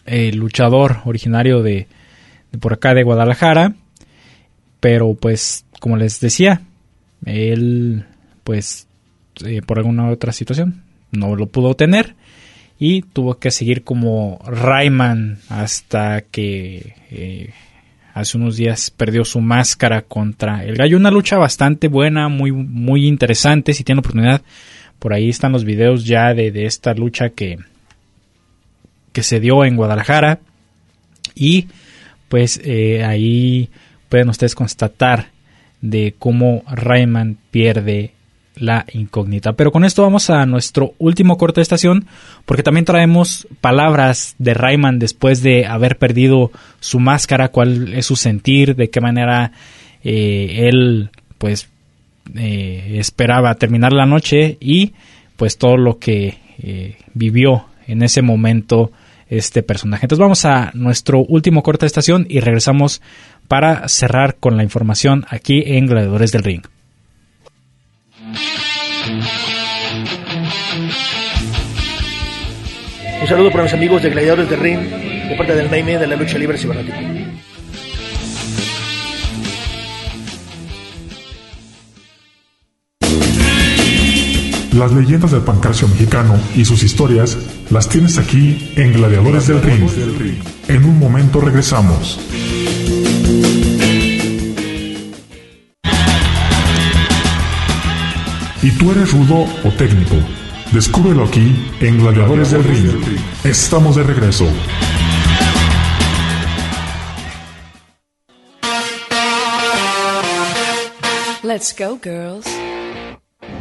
eh, luchador originario de, por acá de Guadalajara. Pero pues como les decía él pues eh, por alguna otra situación no lo pudo tener. Y tuvo que seguir como Rayman hasta que eh, hace unos días perdió su máscara contra el gallo. Una lucha bastante buena muy muy interesante. Si tiene oportunidad por ahí están los videos ya de, de esta lucha que que se dio en Guadalajara. Y pues eh, ahí pueden ustedes constatar de cómo Rayman pierde la incógnita. Pero con esto vamos a nuestro último corte de estación, porque también traemos palabras de Rayman después de haber perdido su máscara, cuál es su sentir, de qué manera eh, él pues eh, esperaba terminar la noche y pues todo lo que eh, vivió en ese momento este personaje. Entonces vamos a nuestro último corte de estación y regresamos para cerrar con la información aquí en Gladiadores del Ring. Un saludo para mis amigos de Gladiadores del Ring, de parte del Naime de la lucha libre cibernética. Las leyendas del pancracio mexicano y sus historias las tienes aquí en Gladiadores del Ring. En un momento regresamos. ¿Y tú eres rudo o técnico? Descúbrelo aquí en Gladiadores del Ring. Estamos de regreso. Let's go, girls.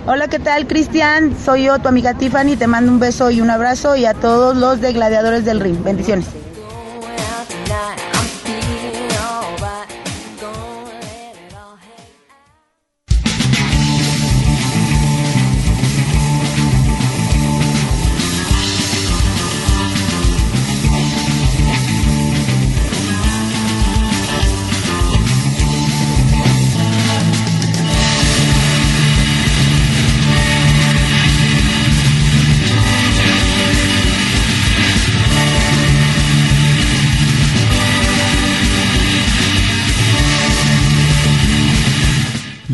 Hola, ¿qué tal, Cristian? Soy yo, tu amiga Tiffany. Te mando un beso y un abrazo y a todos los de Gladiadores del Ring. Bendiciones.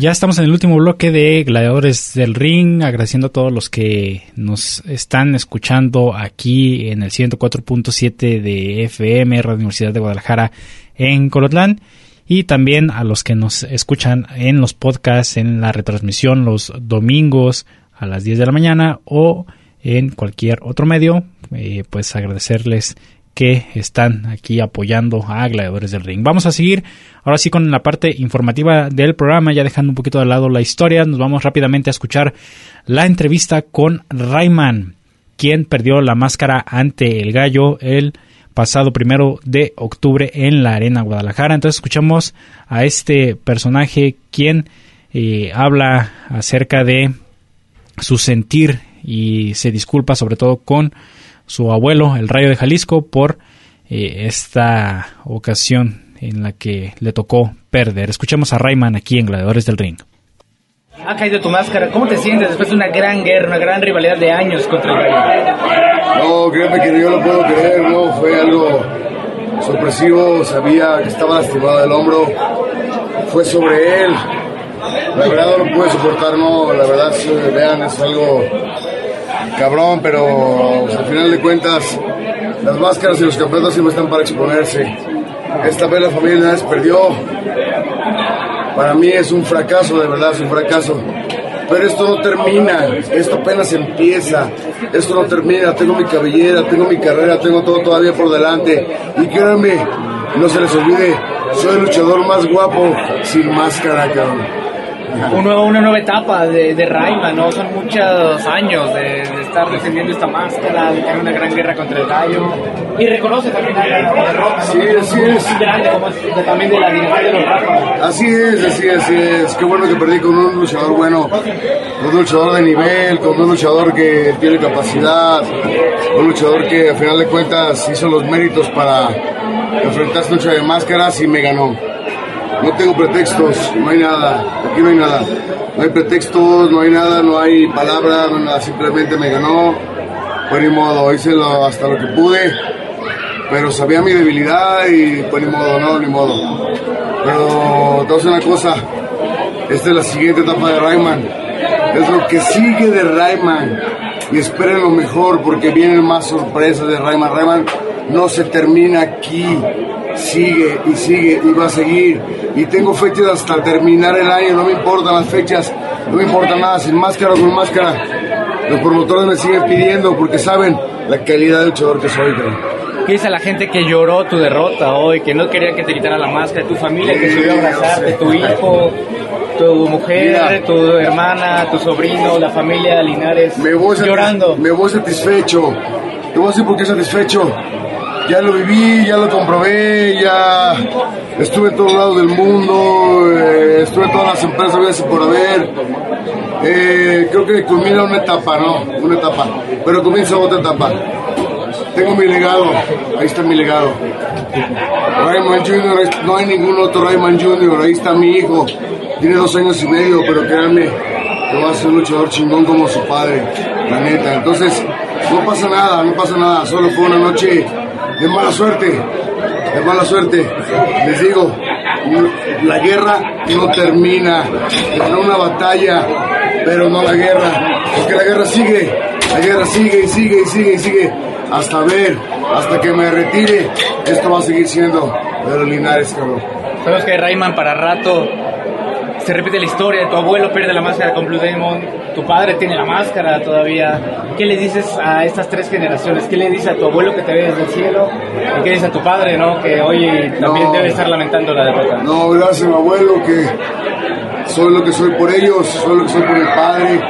Ya estamos en el último bloque de Gladiadores del Ring, agradeciendo a todos los que nos están escuchando aquí en el 104.7 de FM, Radio Universidad de Guadalajara en Colotlán, y también a los que nos escuchan en los podcasts, en la retransmisión los domingos a las 10 de la mañana o en cualquier otro medio, eh, pues agradecerles que están aquí apoyando a Gladiadores del Ring. Vamos a seguir ahora sí con la parte informativa del programa, ya dejando un poquito de lado la historia, nos vamos rápidamente a escuchar la entrevista con Rayman, quien perdió la máscara ante el gallo el pasado primero de octubre en la Arena Guadalajara. Entonces escuchamos a este personaje quien eh, habla acerca de su sentir y se disculpa sobre todo con su abuelo, el Rayo de Jalisco, por eh, esta ocasión en la que le tocó perder. Escuchemos a Rayman aquí en Gladiadores del Ring. Ha caído tu máscara. ¿Cómo te sientes después de una gran guerra, una gran rivalidad de años contra el Rayo? No, créeme que yo lo puedo creer, no, fue algo sorpresivo, sabía que estaba lastimado el hombro, fue sobre él. La verdad no lo pude soportar, no, la verdad, si vean, es algo cabrón, pero al final de cuentas las máscaras y los campeonatos siempre están para exponerse. Esta vez la familia Linares perdió. Para mí es un fracaso, de verdad, es un fracaso. Pero esto no termina, esto apenas empieza, esto no termina, tengo mi cabellera, tengo mi carrera, tengo todo todavía por delante. Y créanme, no se les olvide, soy el luchador más guapo sin máscara, cabrón. [laughs] una nueva etapa de, de Rayman, ¿no? Son muchos años de, estar defendiendo esta máscara, de tener una gran guerra contra el gallo. Y reconoce también la, derrota, Sí, así es. grande como es también de la dinastía de los Rayman. Así es, así es, así es. Qué bueno que perdí con un luchador bueno, con un luchador de nivel, con un luchador que tiene capacidad, un luchador que a final de cuentas hizo los méritos para enfrentarse a lucha de máscaras y me ganó. No tengo pretextos, no hay nada, aquí no hay nada. No hay pretextos, no hay nada, no hay palabras, no hay nada, simplemente me ganó. Pues ni modo, hice lo- hasta lo que pude, pero sabía mi debilidad y pues ni modo, no, ni modo. Pero te voy una cosa, esta es la siguiente etapa de Rayman, es lo que sigue de Rayman. Y esperen lo mejor porque vienen más sorpresas de Rayman. Rayman no se termina aquí, sigue y sigue y va a seguir. Y tengo fechas hasta terminar el año, no me importan las fechas, no me importa nada, sin máscara o con máscara. Los promotores me siguen pidiendo porque saben la calidad de luchador que soy. ¿Qué dice la gente que lloró tu derrota hoy, que no quería que te quitara la máscara, tu familia que subió a abrazarte, tu hijo, tu mujer, tu hermana, tu sobrino, la familia Linares, Me voy, llorando? me voy satisfecho. Te voy a decir por qué satisfecho. Ya lo viví, ya lo comprobé, ya estuve en todos lados del mundo, eh, estuve en todas las empresas, por haber. Eh, creo que culmina una etapa, ¿no? Una etapa. Pero comienza otra etapa. Tengo mi legado, ahí está mi legado. Rayman Jr., no hay ningún otro Rayman Jr., ahí está mi hijo. Tiene dos años y medio, pero créanme, que va a ser un luchador chingón como su padre, la neta. Entonces, no pasa nada, no pasa nada, solo fue una noche de mala suerte, de mala suerte. Les digo, la guerra no termina, es una batalla, pero no la guerra, porque la guerra sigue, la guerra sigue y sigue y sigue y sigue, hasta ver, hasta que me retire, esto va a seguir siendo de los Linares, cabrón. Sabemos que Rayman para rato se repite la historia, tu abuelo pierde la máscara con Blue Demon, tu padre tiene la máscara todavía. ¿Qué le dices a estas tres generaciones? ¿Qué le dices a tu abuelo que te ve desde el cielo? ¿Y qué dices a tu padre, no? Que hoy también No. debe estar lamentando la derrota. No, gracias, mi abuelo, que soy lo que soy por ellos, soy lo que soy por mi padre,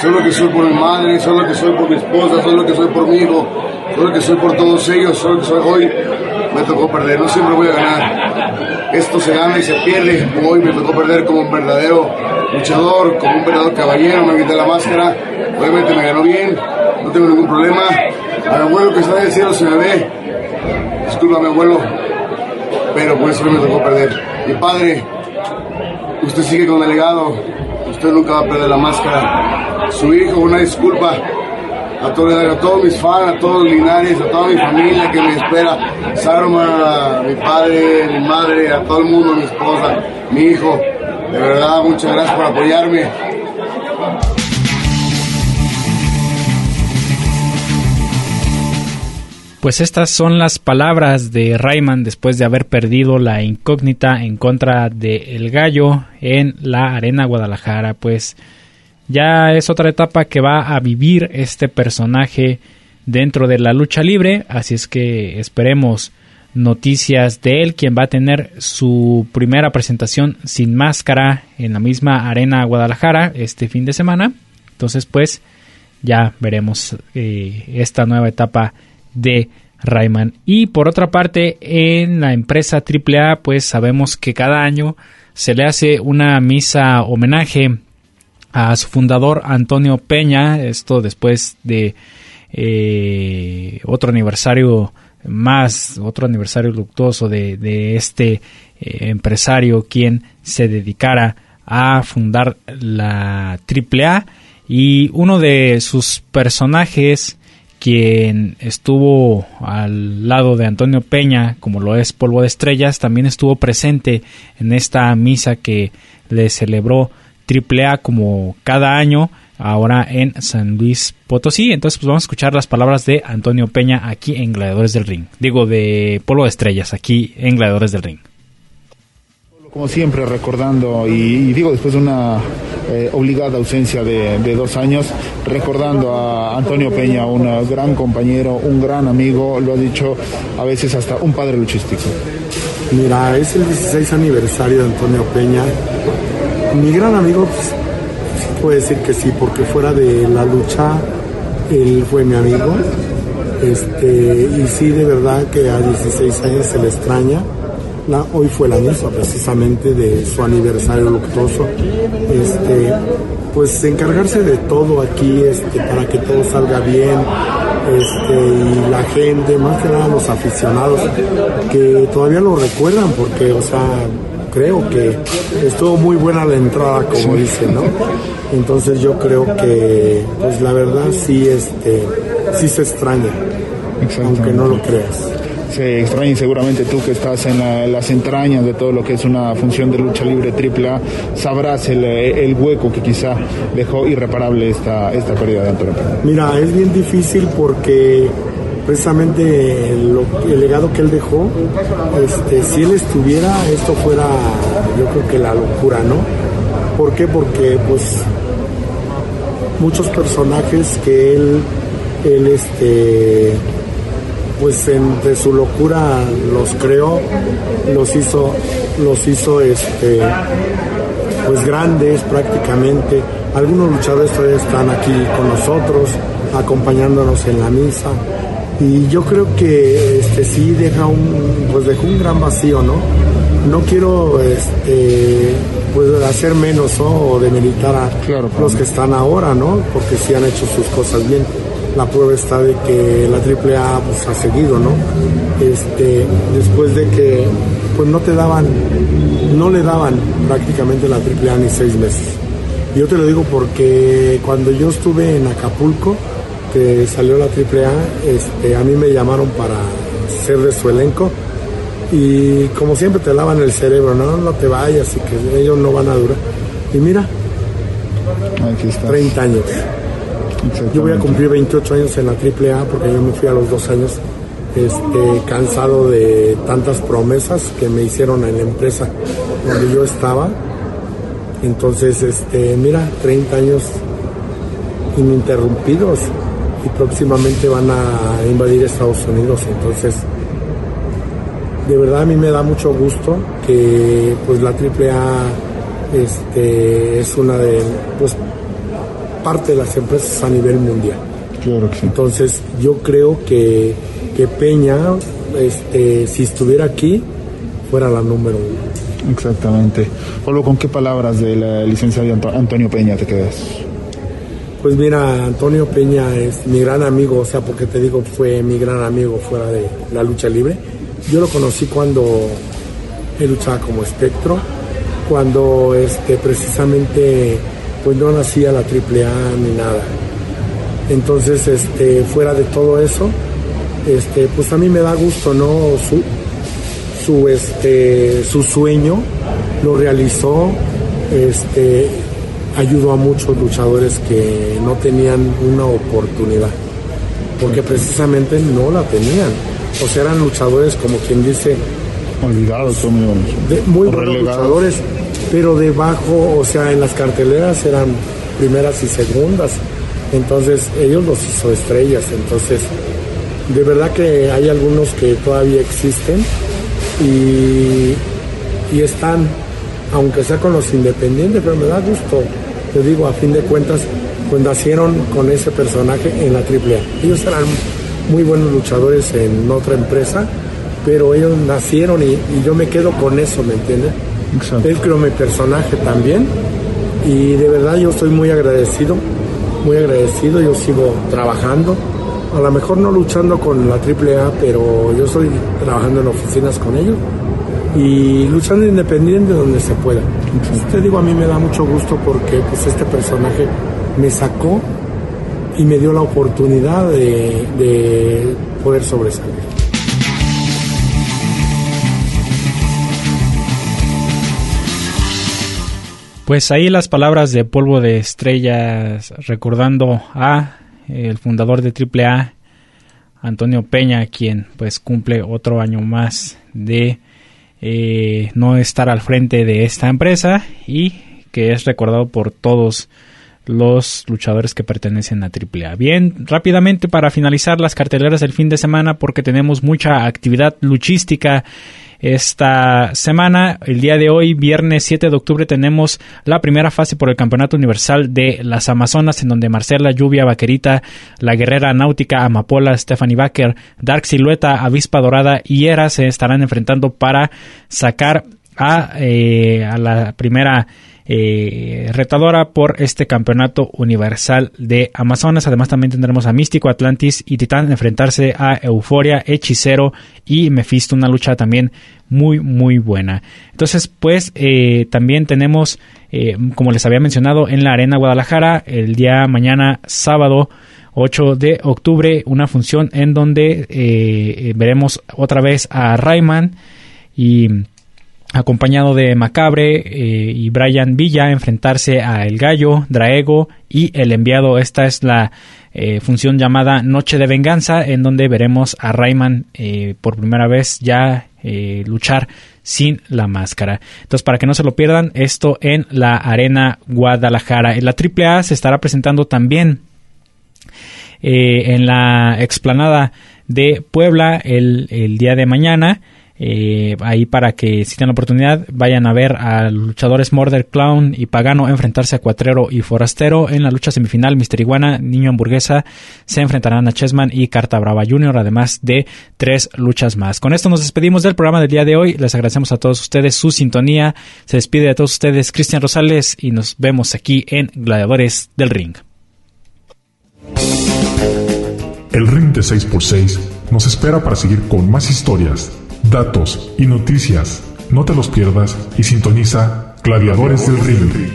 soy lo que soy por mi madre, soy lo que soy por mi esposa, soy lo que soy por mi hijo, soy lo que soy por todos ellos, soy lo que soy hoy. Me tocó perder, no siempre voy a ganar. Esto se gana y se pierde. Hoy me tocó perder como un verdadero luchador, como un verdadero caballero, me quité la máscara. Obviamente me ganó bien, no tengo ningún problema. A mi abuelo que está en el cielo se me ve. Disculpa, mi abuelo, pero por eso me tocó perder. Mi padre, usted sigue con el legado, usted nunca va a perder la máscara. Su hijo, una disculpa a, todo- a todos mis fans, a todos Linares, a toda mi familia que me espera, Sarma, mi padre, mi madre, a todo el mundo, mi esposa, mi hijo. De verdad, muchas gracias por apoyarme. Pues estas son las palabras de Rayman después de haber perdido la incógnita en contra de El Gallo en la Arena Guadalajara. Pues ya es otra etapa que va a vivir este personaje dentro de la lucha libre, así es que esperemos noticias de él, quien va a tener su primera presentación sin máscara en la misma Arena Guadalajara este fin de semana. Entonces pues ya veremos eh, esta nueva etapa de Rayman. Y por otra parte, en la empresa AAA, pues sabemos que cada año se le hace una misa homenaje a su fundador Antonio Peña, esto después de eh, otro aniversario más, otro aniversario luctuoso de, de este eh, empresario quien se dedicara a fundar la AAA y uno de sus personajes quien estuvo al lado de Antonio Peña, como lo es Polvo de Estrellas, también estuvo presente en esta misa que le celebró AAA como cada año, ahora en San Luis Potosí. Entonces, pues vamos a escuchar las palabras de Antonio Peña aquí en Gladiadores del Ring. Digo, de Polvo de Estrellas, aquí en Gladiadores del Ring. Como siempre, recordando, y, digo después de una eh, obligada ausencia de, dos años, recordando a Antonio Peña, un gran compañero, un gran amigo, lo ha dicho a veces hasta un padre luchístico. Mira, es el 16 aniversario de Antonio Peña. Mi gran amigo, pues, puede decir que sí, porque fuera de la lucha, él fue mi amigo. Este, y sí, de verdad que a 16 años se le extraña hoy fue la misa precisamente de su aniversario luctuoso. Este, pues encargarse de todo aquí este, para que todo salga bien. Y la gente, más que nada los aficionados, que todavía lo recuerdan porque, o sea, creo que estuvo muy buena la entrada, como dicen, ¿no? Entonces yo creo que, pues la verdad sí, este, sí se extraña, aunque no lo creas. Se extraña seguramente tú que estás en, las entrañas de todo lo que es una función de lucha libre triple A, sabrás el, hueco que quizá dejó irreparable esta, esta pérdida de Antonio Mira, es bien difícil porque precisamente el, legado que él dejó, este, si él estuviera, esto fuera yo creo que la locura, ¿no? ¿Por qué? Porque pues muchos personajes que él, él este, pues entre su locura los creó, los hizo, los hizo este, pues grandes prácticamente. Algunos luchadores todavía están aquí con nosotros, acompañándonos en la misa. Y yo creo que este sí deja un, pues dejó un gran vacío, ¿no? No quiero este pues hacer menos o demilitar a los que están ahora, ¿no? Porque sí han hecho sus cosas bien la prueba está de que la AAA pues, ha seguido, ¿no? Este, después de que pues no te daban, no le daban prácticamente la AAA ni seis meses. Yo te lo digo porque cuando yo estuve en Acapulco, salió la AAA, este, a mí me llamaron para ser de su elenco y como siempre te lavan el cerebro, no, no te vayas y que ellos no van a durar. Y mira, Aquí 30 años. Yo voy a cumplir 28 años en la AAA porque yo me fui a los dos años este, cansado de tantas promesas que me hicieron en la empresa donde yo estaba. Entonces, este, mira, 30 años ininterrumpidos y próximamente van a invadir Estados Unidos. Entonces, de verdad a mí me da mucho gusto que pues la AAA este, es una de, pues parte de las empresas a nivel mundial. Entonces yo creo que, que Peña, este, si estuviera aquí, fuera la número uno. Exactamente. Pablo, ¿con qué palabras del licenciado Antonio Peña te quedas? Pues mira, Antonio Peña es mi gran amigo, o sea, porque te digo, fue mi gran amigo fuera de la lucha libre. Yo lo conocí cuando él luchaba como espectro, cuando este, precisamente pues no nacía la AAA ni nada. Entonces, este, fuera de todo eso, este, pues a mí me da gusto, ¿no? Su, su, este, su sueño lo realizó, este, ayudó a muchos luchadores que no tenían una oportunidad, porque precisamente no la tenían. O sea, eran luchadores como quien dice... Olvidados, muy buenos luchadores pero debajo, o sea, en las carteleras eran primeras y segundas. Entonces ellos los hizo estrellas. Entonces, de verdad que hay algunos que todavía existen y, y están, aunque sea con los independientes, pero me da gusto. Te digo, a fin de cuentas, pues nacieron con ese personaje en la AAA. Ellos eran muy buenos luchadores en otra empresa, pero ellos nacieron y, y yo me quedo con eso, ¿me entiendes? Él creó mi personaje también y de verdad yo estoy muy agradecido, muy agradecido, yo sigo trabajando, a lo mejor no luchando con la AAA, pero yo estoy trabajando en oficinas con ellos y luchando independiente donde se pueda. te digo, a mí me da mucho gusto porque pues este personaje me sacó y me dio la oportunidad de, de poder sobresalir. Pues ahí las palabras de Polvo de Estrellas recordando a el fundador de AAA, Antonio Peña, quien pues cumple otro año más de eh, no estar al frente de esta empresa y que es recordado por todos los luchadores que pertenecen a AAA. Bien, rápidamente para finalizar las carteleras del fin de semana porque tenemos mucha actividad luchística esta semana. El día de hoy, viernes 7 de octubre, tenemos la primera fase por el Campeonato Universal de las Amazonas, en donde Marcela Lluvia Vaquerita, la guerrera náutica Amapola, Stephanie Baker, Dark Silueta, Avispa Dorada y Era se estarán enfrentando para sacar a, eh, a la primera eh, retadora por este campeonato universal de Amazonas. Además también tendremos a Místico, Atlantis y Titán enfrentarse a Euforia, Hechicero y Mephisto, una lucha también muy muy buena. Entonces pues eh, también tenemos, como les había mencionado, en la Arena Guadalajara el día mañana sábado 8 de octubre una función en donde veremos otra vez a Rayman y acompañado de Macabre eh, y Brian Villa enfrentarse a El Gallo, Draego y El Enviado. Esta es la eh, función llamada Noche de Venganza en donde veremos a Rayman eh, por primera vez ya luchar sin la máscara. Entonces para que no se lo pierdan esto en la Arena Guadalajara. En la AAA se estará presentando también en la explanada de Puebla el, el día de mañana. Eh, ahí para que si tienen la oportunidad vayan a ver a luchadores Murder Clown y Pagano enfrentarse a Cuatrero y Forastero en la lucha semifinal Mister Iguana, Niño Hamburguesa se enfrentarán a Chessman y Carta Brava Jr. además de tres luchas más. Con esto nos despedimos del programa del día de hoy. Les agradecemos a todos ustedes su sintonía. Se despide de todos ustedes Cristian Rosales y nos vemos aquí en Gladiadores del Ring. El Ring de 6x6 nos espera para seguir con más historias datos y noticias. No te los pierdas y sintoniza Gladiadores del Ring.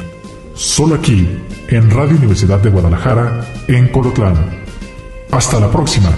Solo aquí, en Radio Universidad de Guadalajara, en Colotlán. Hasta la próxima.